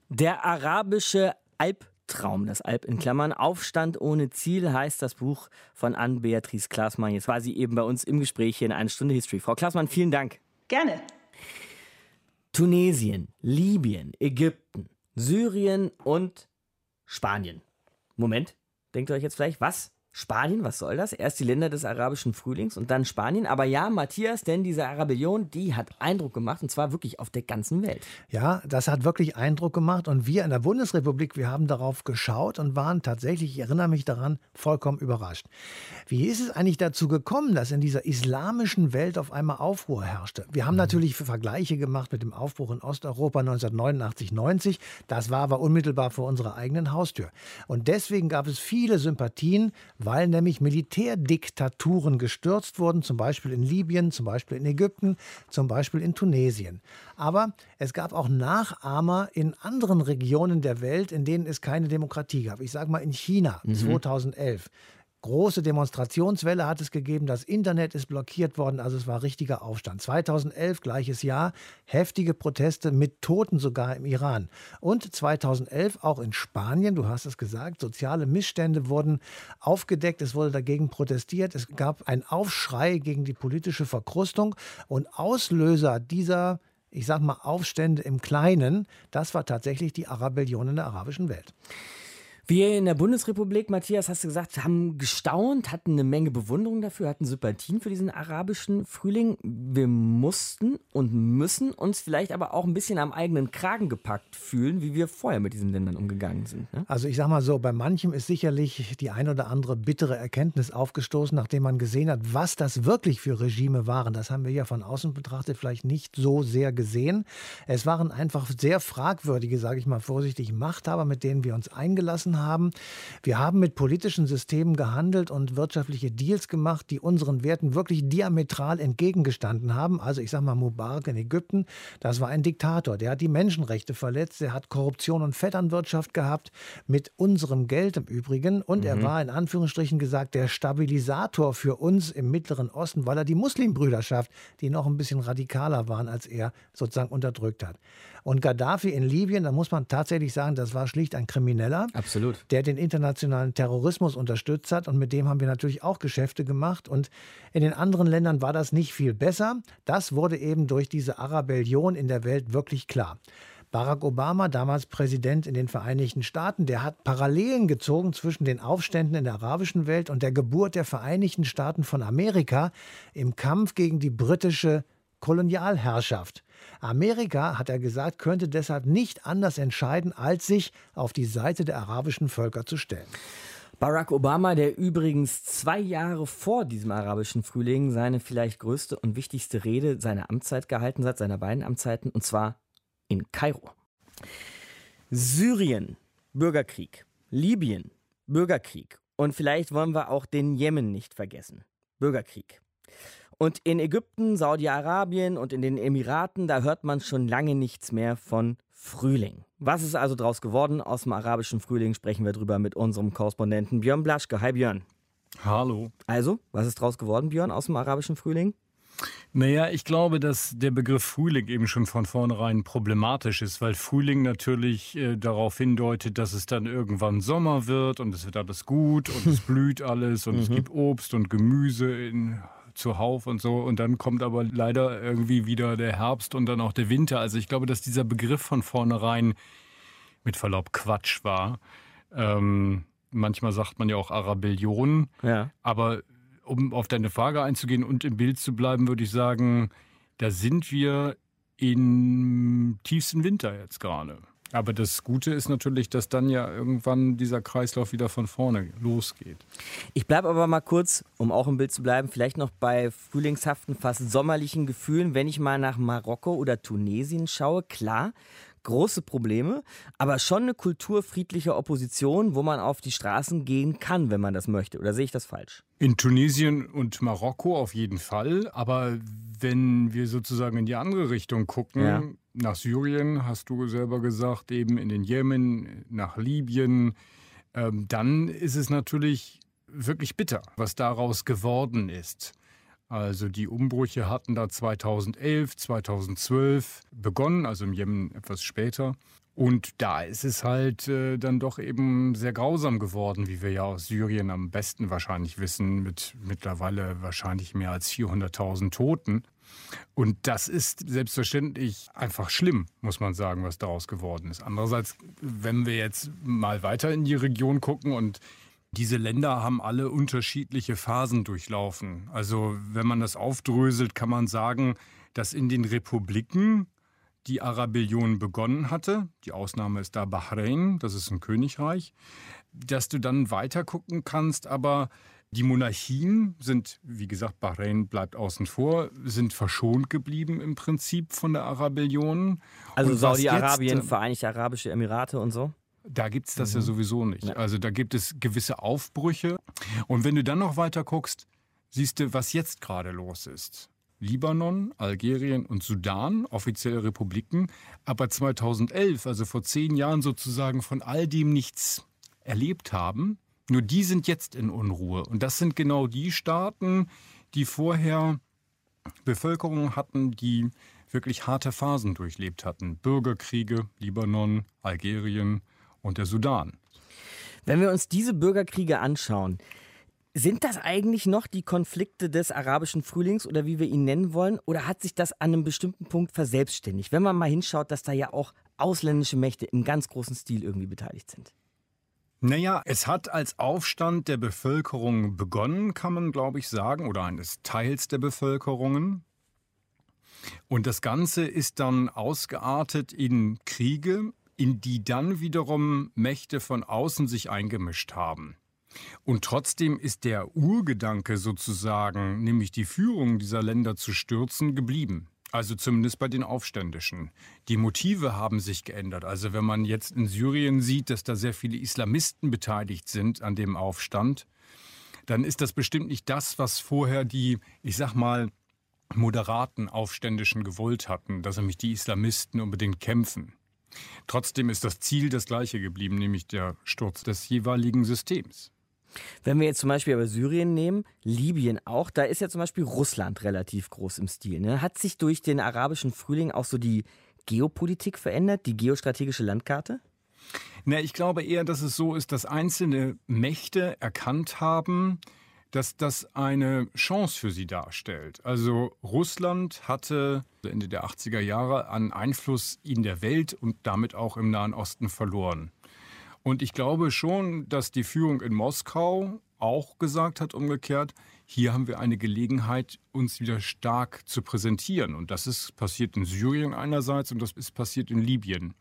Der arabische Albtraum, das Alp in Klammern, Aufstand ohne Ziel heißt das Buch von Ann-Beatrice Klaasmann. Jetzt war sie eben bei uns im Gespräch hier in eine Stunde History. Frau Klaasmann, vielen Dank. Gerne. Tunesien, Libyen, Ägypten. Syrien und Spanien. Moment, denkt ihr euch jetzt vielleicht, was? Spanien, was soll das? Erst die Länder des arabischen Frühlings und dann Spanien. Aber ja, Matthias, denn diese Arabellion, die hat Eindruck gemacht und zwar wirklich auf der ganzen Welt. Ja, das hat wirklich Eindruck gemacht und wir in der Bundesrepublik, wir haben darauf geschaut und waren tatsächlich, ich erinnere mich daran, vollkommen überrascht. Wie ist es eigentlich dazu gekommen, dass in dieser islamischen Welt auf einmal Aufruhr herrschte? Wir haben mhm. natürlich Vergleiche gemacht mit dem Aufbruch in Osteuropa 1989, 90. Das war aber unmittelbar vor unserer eigenen Haustür. Und deswegen gab es viele Sympathien, weil nämlich Militärdiktaturen gestürzt wurden, zum Beispiel in Libyen, zum Beispiel in Ägypten, zum Beispiel in Tunesien. Aber es gab auch Nachahmer in anderen Regionen der Welt, in denen es keine Demokratie gab. Ich sage mal in China mhm. 2011 große Demonstrationswelle hat es gegeben, das Internet ist blockiert worden, also es war richtiger Aufstand. 2011, gleiches Jahr, heftige Proteste mit Toten sogar im Iran. Und 2011 auch in Spanien, du hast es gesagt, soziale Missstände wurden aufgedeckt, es wurde dagegen protestiert, es gab einen Aufschrei gegen die politische Verkrustung und Auslöser dieser ich sag mal, Aufstände im Kleinen, das war tatsächlich die Arabellion in der arabischen Welt. Wir in der Bundesrepublik, Matthias, hast du gesagt, haben gestaunt, hatten eine Menge Bewunderung dafür, hatten Sympathien für diesen arabischen Frühling. Wir mussten und müssen uns vielleicht aber auch ein bisschen am eigenen Kragen gepackt fühlen, wie wir vorher mit diesen Ländern umgegangen sind. Ne? Also ich sag mal so, bei manchem ist sicherlich die ein oder andere bittere Erkenntnis aufgestoßen, nachdem man gesehen hat, was das wirklich für Regime waren. Das haben wir ja von außen betrachtet vielleicht nicht so sehr gesehen. Es waren einfach sehr fragwürdige, sage ich mal vorsichtig, Machthaber, mit denen wir uns eingelassen haben. Wir haben mit politischen Systemen gehandelt und wirtschaftliche Deals gemacht, die unseren Werten wirklich diametral entgegengestanden haben. Also ich sage mal Mubarak in Ägypten, das war ein Diktator, der hat die Menschenrechte verletzt, der hat Korruption und Vetternwirtschaft gehabt, mit unserem Geld im Übrigen. Und mhm. er war in Anführungsstrichen gesagt der Stabilisator für uns im Mittleren Osten, weil er die Muslimbrüderschaft, die noch ein bisschen radikaler waren als er, sozusagen unterdrückt hat. Und Gaddafi in Libyen, da muss man tatsächlich sagen, das war schlicht ein Krimineller. Absolut. Der den internationalen Terrorismus unterstützt hat. Und mit dem haben wir natürlich auch Geschäfte gemacht. Und in den anderen Ländern war das nicht viel besser. Das wurde eben durch diese Arabellion in der Welt wirklich klar. Barack Obama, damals Präsident in den Vereinigten Staaten, der hat Parallelen gezogen zwischen den Aufständen in der arabischen Welt und der Geburt der Vereinigten Staaten von Amerika im Kampf gegen die britische Kolonialherrschaft. Amerika, hat er gesagt, könnte deshalb nicht anders entscheiden, als sich auf die Seite der arabischen Völker zu stellen. Barack Obama, der übrigens zwei Jahre vor diesem arabischen Frühling seine vielleicht größte und wichtigste Rede seiner Amtszeit gehalten hat, seiner beiden Amtszeiten, und zwar in Kairo. Syrien, Bürgerkrieg. Libyen, Bürgerkrieg. Und vielleicht wollen wir auch den Jemen nicht vergessen. Bürgerkrieg. Und in Ägypten, Saudi-Arabien und in den Emiraten, da hört man schon lange nichts mehr von Frühling. Was ist also draus geworden? Aus dem arabischen Frühling sprechen wir drüber mit unserem Korrespondenten Björn Blaschke. Hi Björn. Hallo. Also, was ist draus geworden, Björn, aus dem arabischen Frühling? Naja, ich glaube, dass der Begriff Frühling eben schon von vornherein problematisch ist, weil Frühling natürlich äh, darauf hindeutet, dass es dann irgendwann Sommer wird und es wird alles gut und es blüht alles und mhm. es gibt Obst und Gemüse in zuhauf und so. Und dann kommt aber leider irgendwie wieder der Herbst und dann auch der Winter. Also ich glaube, dass dieser Begriff von vornherein mit Verlaub Quatsch war. Ähm, manchmal sagt man ja auch Arabellion. Ja. Aber um auf deine Frage einzugehen und im Bild zu bleiben, würde ich sagen, da sind wir im tiefsten Winter jetzt gerade. Aber das Gute ist natürlich, dass dann ja irgendwann dieser Kreislauf wieder von vorne losgeht. Ich bleibe aber mal kurz, um auch im Bild zu bleiben, vielleicht noch bei frühlingshaften, fast sommerlichen Gefühlen, wenn ich mal nach Marokko oder Tunesien schaue. Klar, große Probleme, aber schon eine Kultur friedlicher Opposition, wo man auf die Straßen gehen kann, wenn man das möchte. Oder sehe ich das falsch? In Tunesien und Marokko auf jeden Fall. Aber wenn wir sozusagen in die andere Richtung gucken, ja. nach Syrien, hast du selber gesagt, eben in den Jemen, nach Libyen, ähm, dann ist es natürlich wirklich bitter, was daraus geworden ist. Also die Umbrüche hatten da 2011, 2012 begonnen, also im Jemen etwas später. Und da ist es halt äh, dann doch eben sehr grausam geworden, wie wir ja aus Syrien am besten wahrscheinlich wissen, mit mittlerweile wahrscheinlich mehr als 400.000 Toten. Und das ist selbstverständlich einfach schlimm, muss man sagen, was daraus geworden ist. Andererseits, wenn wir jetzt mal weiter in die Region gucken und diese Länder haben alle unterschiedliche Phasen durchlaufen. Also wenn man das aufdröselt, kann man sagen, dass in den Republiken die Arabellion begonnen hatte, die Ausnahme ist da Bahrain, das ist ein Königreich, dass du dann weiter gucken kannst, aber die Monarchien sind, wie gesagt, Bahrain bleibt außen vor, sind verschont geblieben im Prinzip von der Arabellion. Also Saudi-Arabien, Vereinigte Arabische Emirate und so? Da gibt es das mhm. ja sowieso nicht. Ja. Also da gibt es gewisse Aufbrüche. Und wenn du dann noch weiter guckst, siehst du, was jetzt gerade los ist. Libanon, Algerien und Sudan, offizielle Republiken, aber 2011, also vor zehn Jahren sozusagen von all dem nichts erlebt haben. Nur die sind jetzt in Unruhe. Und das sind genau die Staaten, die vorher Bevölkerungen hatten, die wirklich harte Phasen durchlebt hatten. Bürgerkriege, Libanon, Algerien und der Sudan. Wenn wir uns diese Bürgerkriege anschauen, sind das eigentlich noch die Konflikte des arabischen Frühlings oder wie wir ihn nennen wollen? Oder hat sich das an einem bestimmten Punkt verselbstständigt? Wenn man mal hinschaut, dass da ja auch ausländische Mächte im ganz großen Stil irgendwie beteiligt sind. Naja, es hat als Aufstand der Bevölkerung begonnen, kann man, glaube ich, sagen, oder eines Teils der Bevölkerungen. Und das Ganze ist dann ausgeartet in Kriege, in die dann wiederum Mächte von außen sich eingemischt haben. Und trotzdem ist der Urgedanke sozusagen, nämlich die Führung dieser Länder zu stürzen, geblieben. Also zumindest bei den Aufständischen. Die Motive haben sich geändert. Also wenn man jetzt in Syrien sieht, dass da sehr viele Islamisten beteiligt sind an dem Aufstand, dann ist das bestimmt nicht das, was vorher die, ich sag mal, moderaten Aufständischen gewollt hatten, dass nämlich die Islamisten unbedingt kämpfen. Trotzdem ist das Ziel das gleiche geblieben, nämlich der Sturz des jeweiligen Systems. Wenn wir jetzt zum Beispiel aber Syrien nehmen, Libyen auch, da ist ja zum Beispiel Russland relativ groß im Stil. Ne? Hat sich durch den arabischen Frühling auch so die Geopolitik verändert, die geostrategische Landkarte? Na, ich glaube eher, dass es so ist, dass einzelne Mächte erkannt haben, dass das eine Chance für sie darstellt. Also Russland hatte Ende der 80er Jahre an Einfluss in der Welt und damit auch im Nahen Osten verloren. Und ich glaube schon, dass die Führung in Moskau auch gesagt hat, umgekehrt, hier haben wir eine Gelegenheit, uns wieder stark zu präsentieren. Und das ist passiert in Syrien einerseits und das ist passiert in Libyen.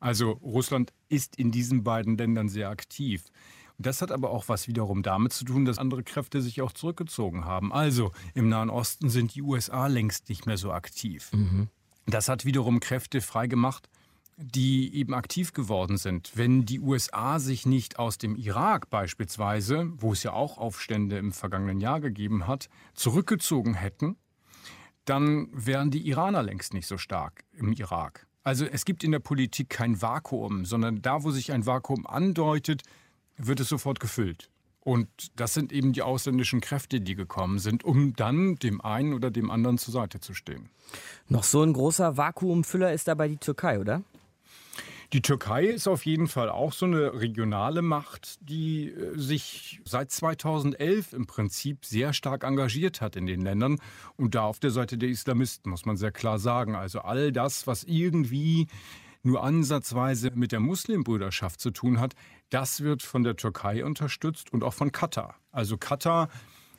Also Russland ist in diesen beiden Ländern sehr aktiv. Das hat aber auch was wiederum damit zu tun, dass andere Kräfte sich auch zurückgezogen haben. Also im Nahen Osten sind die USA längst nicht mehr so aktiv. Mhm. Das hat wiederum Kräfte freigemacht, die eben aktiv geworden sind. Wenn die USA sich nicht aus dem Irak beispielsweise, wo es ja auch Aufstände im vergangenen Jahr gegeben hat, zurückgezogen hätten, dann wären die Iraner längst nicht so stark im Irak. Also es gibt in der Politik kein Vakuum, sondern da, wo sich ein Vakuum andeutet, wird es sofort gefüllt. Und das sind eben die ausländischen Kräfte, die gekommen sind, um dann dem einen oder dem anderen zur Seite zu stehen. Noch so ein großer Vakuumfüller ist dabei die Türkei, oder? Die Türkei ist auf jeden Fall auch so eine regionale Macht, die äh, sich seit 2011 im Prinzip sehr stark engagiert hat in den Ländern und da auf der Seite der Islamisten, muss man sehr klar sagen. Also all das, was irgendwie nur ansatzweise mit der Muslimbrüderschaft zu tun hat, das wird von der Türkei unterstützt und auch von Katar. Also Katar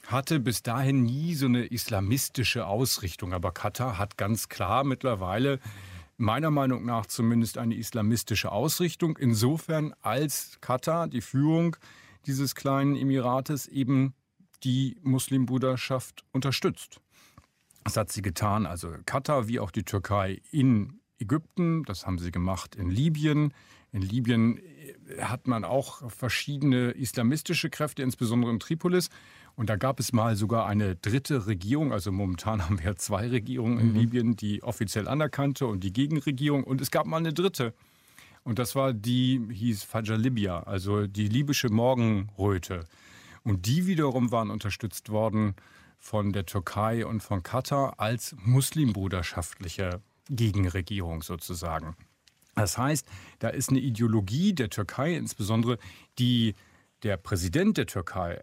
hatte bis dahin nie so eine islamistische Ausrichtung, aber Katar hat ganz klar mittlerweile meiner Meinung nach zumindest eine islamistische Ausrichtung, insofern als Katar, die Führung dieses kleinen Emirates, eben die Muslimbruderschaft unterstützt. Das hat sie getan, also Katar wie auch die Türkei in Ägypten, das haben sie gemacht in Libyen. In Libyen hat man auch verschiedene islamistische Kräfte, insbesondere in Tripolis. Und da gab es mal sogar eine dritte Regierung. Also momentan haben wir zwei Regierungen in mhm. Libyen, die offiziell anerkannte und die Gegenregierung. Und es gab mal eine dritte. Und das war die, hieß Fajr Libya, also die libysche Morgenröte. Und die wiederum waren unterstützt worden von der Türkei und von Katar als muslimbruderschaftliche Gegenregierung sozusagen. Das heißt, da ist eine Ideologie der Türkei insbesondere, die der Präsident der Türkei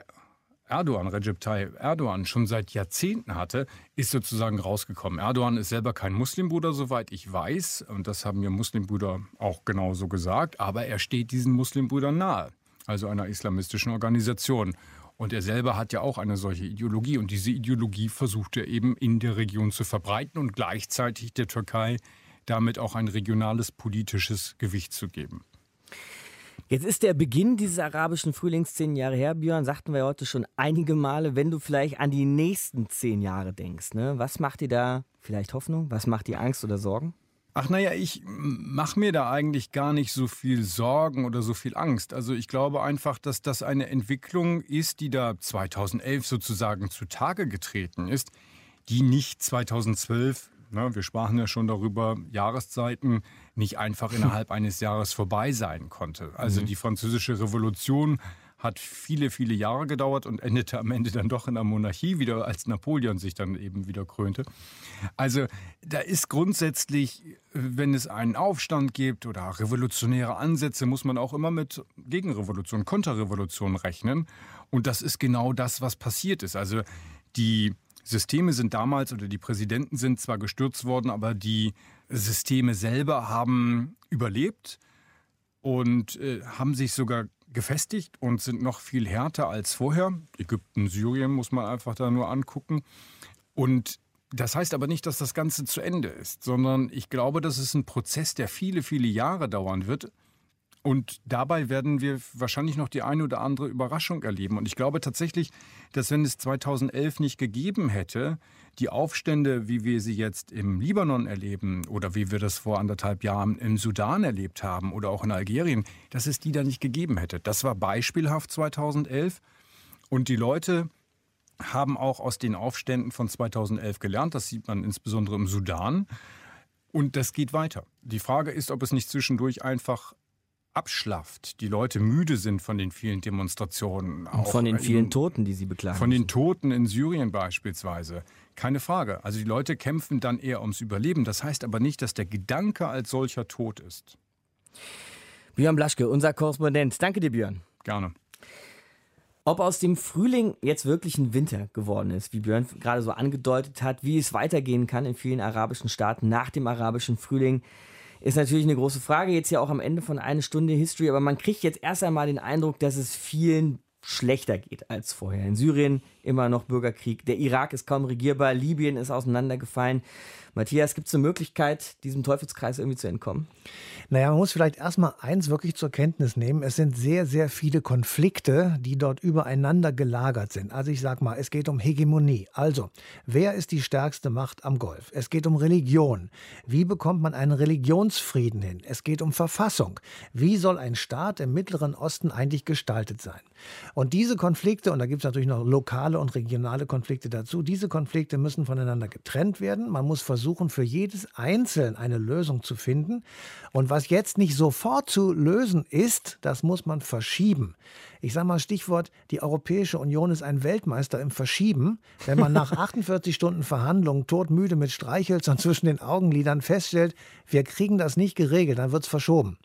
Erdogan, Recep Tayyip Erdogan, schon seit Jahrzehnten hatte, ist sozusagen rausgekommen. Erdogan ist selber kein Muslimbruder, soweit ich weiß. Und das haben mir Muslimbrüder auch genauso gesagt. Aber er steht diesen Muslimbrüdern nahe, also einer islamistischen Organisation. Und er selber hat ja auch eine solche Ideologie. Und diese Ideologie versucht er eben in der Region zu verbreiten und gleichzeitig der Türkei damit auch ein regionales politisches Gewicht zu geben. Jetzt ist der Beginn dieses arabischen Frühlings zehn Jahre her, Björn, sagten wir heute schon einige Male. Wenn du vielleicht an die nächsten zehn Jahre denkst, ne? was macht dir da vielleicht Hoffnung? Was macht dir Angst oder Sorgen? Ach naja, ich mache mir da eigentlich gar nicht so viel Sorgen oder so viel Angst. Also ich glaube einfach, dass das eine Entwicklung ist, die da 2011 sozusagen zutage getreten ist, die nicht 2012 Ne, wir sprachen ja schon darüber, Jahreszeiten nicht einfach innerhalb eines Jahres vorbei sein konnte. Also mhm. die französische Revolution hat viele, viele Jahre gedauert und endete am Ende dann doch in der Monarchie wieder, als Napoleon sich dann eben wieder krönte. Also da ist grundsätzlich, wenn es einen Aufstand gibt oder revolutionäre Ansätze, muss man auch immer mit Gegenrevolution, Konterrevolution rechnen. Und das ist genau das, was passiert ist. Also die Systeme sind damals oder die Präsidenten sind zwar gestürzt worden, aber die Systeme selber haben überlebt und äh, haben sich sogar gefestigt und sind noch viel härter als vorher. Ägypten, Syrien muss man einfach da nur angucken. Und das heißt aber nicht, dass das Ganze zu Ende ist, sondern ich glaube, das ist ein Prozess, der viele, viele Jahre dauern wird. Und dabei werden wir wahrscheinlich noch die eine oder andere Überraschung erleben. Und ich glaube tatsächlich, dass wenn es 2011 nicht gegeben hätte, die Aufstände, wie wir sie jetzt im Libanon erleben oder wie wir das vor anderthalb Jahren im Sudan erlebt haben oder auch in Algerien, dass es die da nicht gegeben hätte. Das war beispielhaft 2011. Und die Leute haben auch aus den Aufständen von 2011 gelernt. Das sieht man insbesondere im Sudan. Und das geht weiter. Die Frage ist, ob es nicht zwischendurch einfach abschlafft, die Leute müde sind von den vielen Demonstrationen. Und von den vielen in, Toten, die sie beklagen. Von den Toten in Syrien beispielsweise. Keine Frage. Also die Leute kämpfen dann eher ums Überleben. Das heißt aber nicht, dass der Gedanke als solcher tot ist. Björn Blaschke, unser Korrespondent. Danke dir, Björn. Gerne. Ob aus dem Frühling jetzt wirklich ein Winter geworden ist, wie Björn gerade so angedeutet hat, wie es weitergehen kann in vielen arabischen Staaten nach dem arabischen Frühling, ist natürlich eine große Frage. Jetzt ja auch am Ende von einer Stunde History, aber man kriegt jetzt erst einmal den Eindruck, dass es vielen schlechter geht als vorher. In Syrien immer noch Bürgerkrieg, der Irak ist kaum regierbar, Libyen ist auseinandergefallen. Matthias, gibt es eine Möglichkeit, diesem Teufelskreis irgendwie zu entkommen? Naja, man muss vielleicht erstmal eins wirklich zur Kenntnis nehmen. Es sind sehr, sehr viele Konflikte, die dort übereinander gelagert sind. Also ich sag mal, es geht um Hegemonie. Also, wer ist die stärkste Macht am Golf? Es geht um Religion. Wie bekommt man einen Religionsfrieden hin? Es geht um Verfassung. Wie soll ein Staat im Mittleren Osten eigentlich gestaltet sein? Und diese Konflikte, und da gibt es natürlich noch lokale und regionale Konflikte dazu, diese Konflikte müssen voneinander getrennt werden. Man muss versuchen, für jedes Einzelne eine Lösung zu finden. Und was jetzt nicht sofort zu lösen ist, das muss man verschieben. Ich sage mal Stichwort, die Europäische Union ist ein Weltmeister im Verschieben. Wenn man nach 48 Stunden Verhandlungen todmüde mit Streichhölzern zwischen den Augenlidern feststellt, wir kriegen das nicht geregelt, dann wird es verschoben.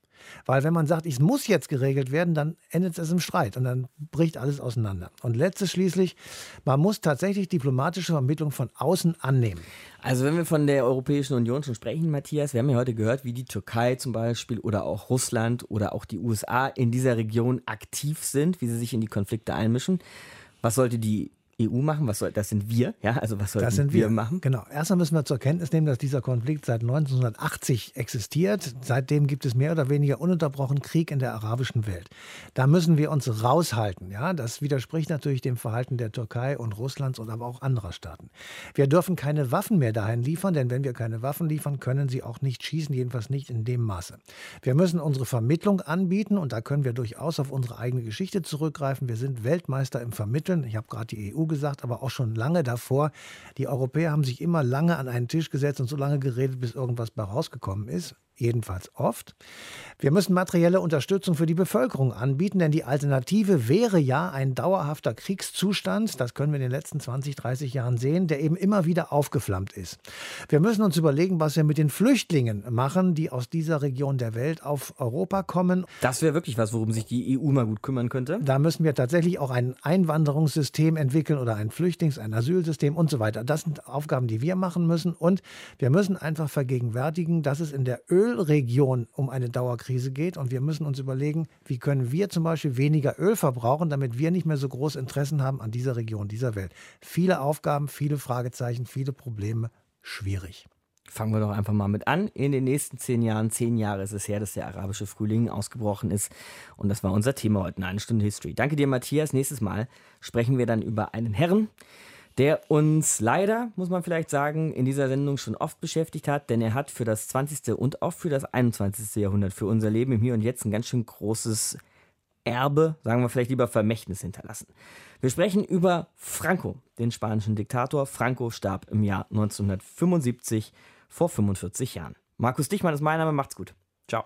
Weil wenn man sagt, es muss jetzt geregelt werden, dann endet es im Streit und dann bricht alles auseinander. Und letztes schließlich, man muss tatsächlich diplomatische Vermittlung von außen annehmen. Also wenn wir von der Europäischen Union schon sprechen, Matthias, wir haben ja heute gehört, wie die Türkei zum Beispiel oder auch Russland oder auch die USA in dieser Region aktiv sind, wie sie sich in die Konflikte einmischen. Was sollte die EU machen? Was soll, das sind wir, ja? Also was sollten das sind wir, wir machen? Genau. Erstmal müssen wir zur Kenntnis nehmen, dass dieser Konflikt seit 1980 existiert. Seitdem gibt es mehr oder weniger ununterbrochen Krieg in der arabischen Welt. Da müssen wir uns raushalten, ja? Das widerspricht natürlich dem Verhalten der Türkei und Russlands und aber auch anderer Staaten. Wir dürfen keine Waffen mehr dahin liefern, denn wenn wir keine Waffen liefern, können sie auch nicht schießen, jedenfalls nicht in dem Maße. Wir müssen unsere Vermittlung anbieten und da können wir durchaus auf unsere eigene Geschichte zurückgreifen. Wir sind Weltmeister im Vermitteln. Ich habe gerade die EU gesagt, aber auch schon lange davor. Die Europäer haben sich immer lange an einen Tisch gesetzt und so lange geredet, bis irgendwas bei rausgekommen ist. Jedenfalls oft. Wir müssen materielle Unterstützung für die Bevölkerung anbieten, denn die Alternative wäre ja ein dauerhafter Kriegszustand, das können wir in den letzten 20, 30 Jahren sehen, der eben immer wieder aufgeflammt ist. Wir müssen uns überlegen, was wir mit den Flüchtlingen machen, die aus dieser Region der Welt auf Europa kommen. Das wäre wirklich was, worum sich die EU mal gut kümmern könnte. Da müssen wir tatsächlich auch ein Einwanderungssystem entwickeln oder ein Flüchtlings-, ein Asylsystem und so weiter. Das sind Aufgaben, die wir machen müssen und wir müssen einfach vergegenwärtigen, dass es in der Ölregion um eine Dauerkrise geht. Und wir müssen uns überlegen, wie können wir zum Beispiel weniger Öl verbrauchen, damit wir nicht mehr so große Interessen haben an dieser Region, dieser Welt. Viele Aufgaben, viele Fragezeichen, viele Probleme. Schwierig. Fangen wir doch einfach mal mit an. In den nächsten zehn Jahren, zehn Jahre ist es her, dass der arabische Frühling ausgebrochen ist. Und das war unser Thema heute in einer Stunde History. Danke dir, Matthias. Nächstes Mal sprechen wir dann über einen Herrn, der uns leider, muss man vielleicht sagen, in dieser Sendung schon oft beschäftigt hat, denn er hat für das 20. und auch für das 21. Jahrhundert, für unser Leben im Hier und Jetzt ein ganz schön großes Erbe, sagen wir vielleicht lieber Vermächtnis hinterlassen. Wir sprechen über Franco, den spanischen Diktator. Franco starb im Jahr 1975 vor 45 Jahren. Markus Dichmann ist mein Name, macht's gut. Ciao.